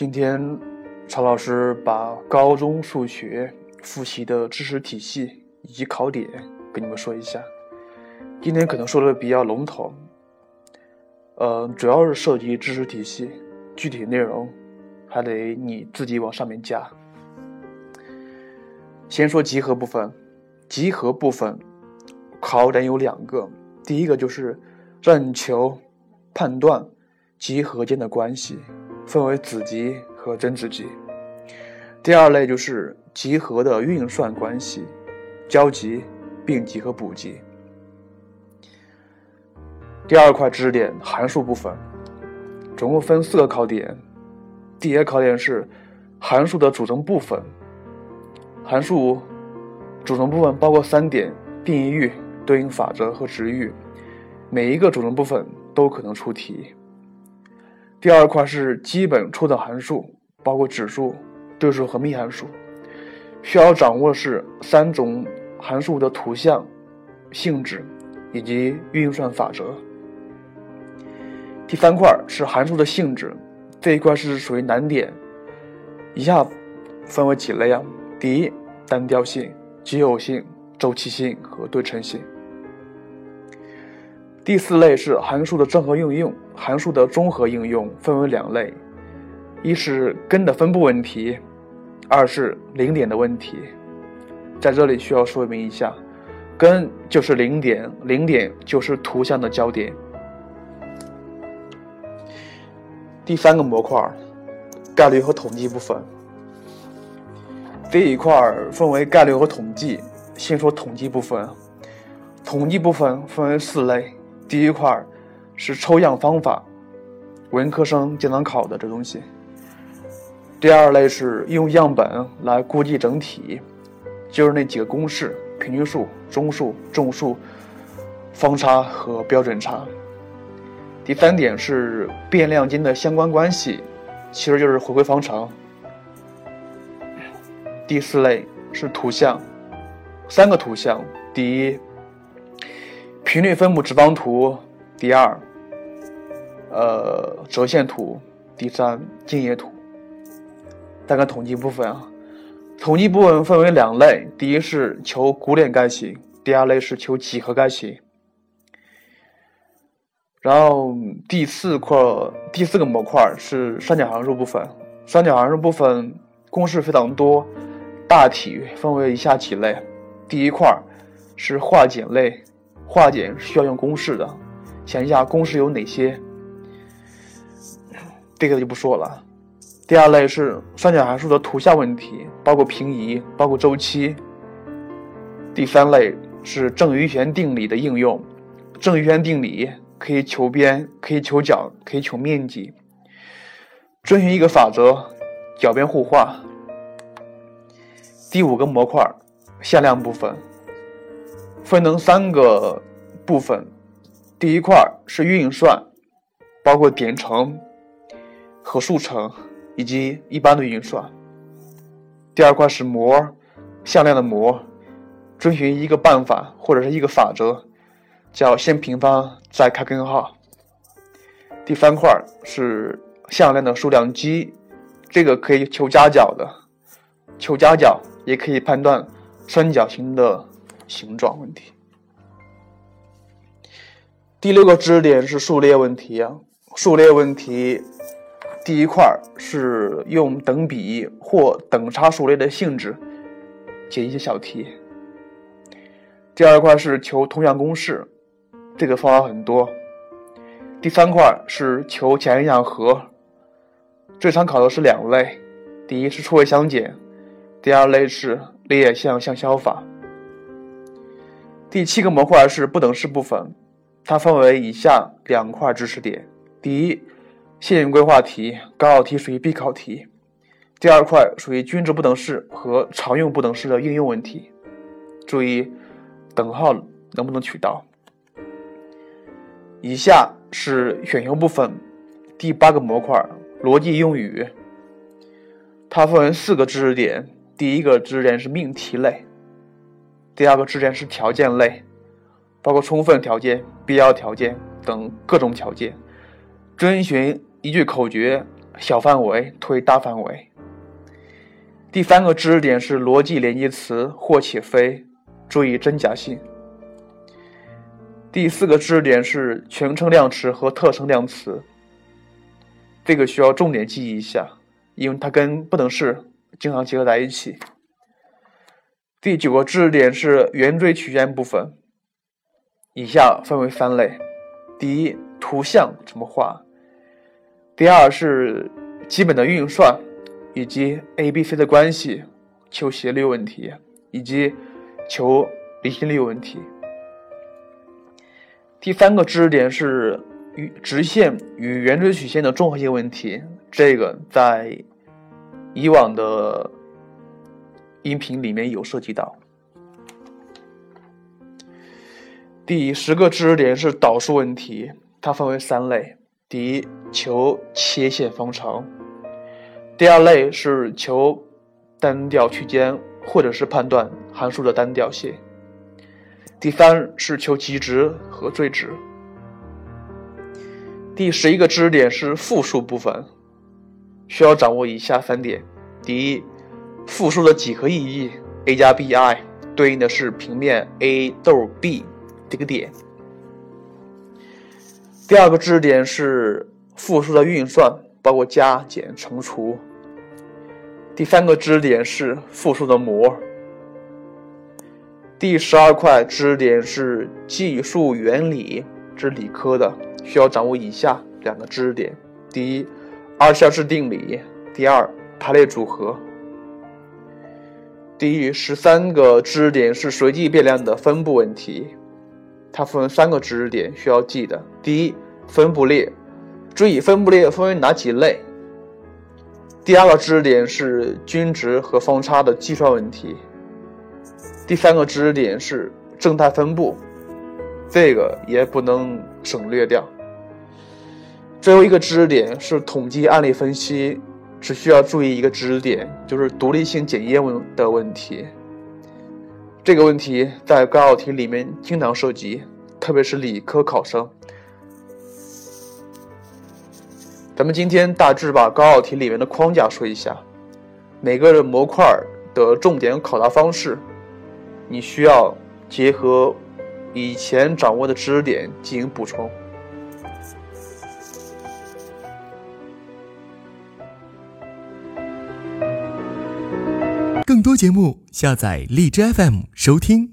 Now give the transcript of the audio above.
今天，曹老师把高中数学复习的知识体系以及考点跟你们说一下。今天可能说的比较笼统，呃，主要是涉及知识体系，具体内容还得你自己往上面加。先说集合部分，集合部分考点有两个，第一个就是让你求判断集合间的关系。分为子集和真子集。第二类就是集合的运算关系，交集、并集和补集。第二块知识点函数部分，总共分四个考点。第一个考点是函数的组成部分。函数组成部分包括三点：定义域、对应法则和值域。每一个组成部分都可能出题。第二块是基本初等函数，包括指数、对数和幂函数。需要掌握的是三种函数的图像、性质以及运算法则。第三块是函数的性质，这一块是属于难点。以下分为几类啊？第一，单调性、奇偶性、周期性和对称性。第四类是函数的综合应用，函数的综合应用分为两类，一是根的分布问题，二是零点的问题。在这里需要说明一下，根就是零点，零点就是图像的焦点。第三个模块，概率和统计部分，这一块分为概率和统计。先说统计部分，统计部分分为四类。第一块是抽样方法，文科生经常考的这东西。第二类是用样本来估计整体，就是那几个公式：平均数、中数、众数、方差和标准差。第三点是变量间的相关关系，其实就是回归方程。第四类是图像，三个图像，第一。频率分布直方图，第二，呃，折线图，第三，静业图。再看统计部分啊，统计部分分为两类，第一是求古典概型，第二类是求几何概型。然后第四块，第四个模块是三角函数部分。三角函数部分公式非常多，大体分为以下几类。第一块是化简类。化简需要用公式的，想一下公式有哪些？这个就不说了。第二类是三角函数的图像问题，包括平移，包括周期。第三类是正余弦定理的应用，正余弦定理可以求边，可以求角，可以求面积。遵循一个法则，角边互化。第五个模块，向量部分。分成三个部分，第一块是运算，包括点乘和数乘以及一般的运算。第二块是模，向量的模，遵循一个办法或者是一个法则，叫先平方再开根号。第三块是向量的数量积，这个可以求夹角的，求夹角也可以判断三角形的。形状问题。第六个知识点是数列问题啊，数列问题第一块是用等比或等差数列的性质解一些小题。第二块是求同项公式，这个方法很多。第三块是求前因和，最常考的是两类，第一是错位相减，第二类是列项相消法。第七个模块是不等式部分，它分为以下两块知识点：第一，线性规划题、高考题属于必考题；第二块属于均值不等式和常用不等式的应用问题。注意等号能不能取到。以下是选修部分，第八个模块逻辑用语，它分为四个知识点，第一个知识点是命题类。第二个知识点是条件类，包括充分条件、必要条件等各种条件。遵循一句口诀，小范围推大范围。第三个知识点是逻辑连接词或且非，注意真假性。第四个知识点是全称量词和特称量词，这个需要重点记忆一下，因为它跟不等式经常结合在一起。第九个知识点是圆锥曲线部分，以下分为三类：第一，图像怎么画；第二是基本的运算。以及 A、B、C 的关系，求斜率问题，以及求离心率问题。第三个知识点是与直线与圆锥曲线的综合性问题，这个在以往的音频里面有涉及到。第十个知识点是导数问题，它分为三类：第一，求切线方程。第二类是求单调区间，或者是判断函数的单调性。第三是求极值和最值。第十一个知识点是复数部分，需要掌握以下三点：第一，复数的几何意义，a 加 b_i 对应的是平面 a 逗 b 这个点。第二个知识点是复数的运算，包括加减乘除。第三个知识点是复数的模。第十二块知识点是计数原理，这是理科的，需要掌握以下两个知识点：第一，二项式定理；第二，排列组合。第十三个知识点是随机变量的分布问题，它分三个知识点需要记的：第一，分布列，注意分布列分为哪几类。第二个知识点是均值和方差的计算问题。第三个知识点是正态分布，这个也不能省略掉。最后一个知识点是统计案例分析，只需要注意一个知识点，就是独立性检验问的问题。这个问题在高考题里面经常涉及，特别是理科考生。咱们今天大致把高考题里面的框架说一下，每个模块的重点考察方式，你需要结合以前掌握的知识点进行补充。多节目，下载荔枝 FM 收听。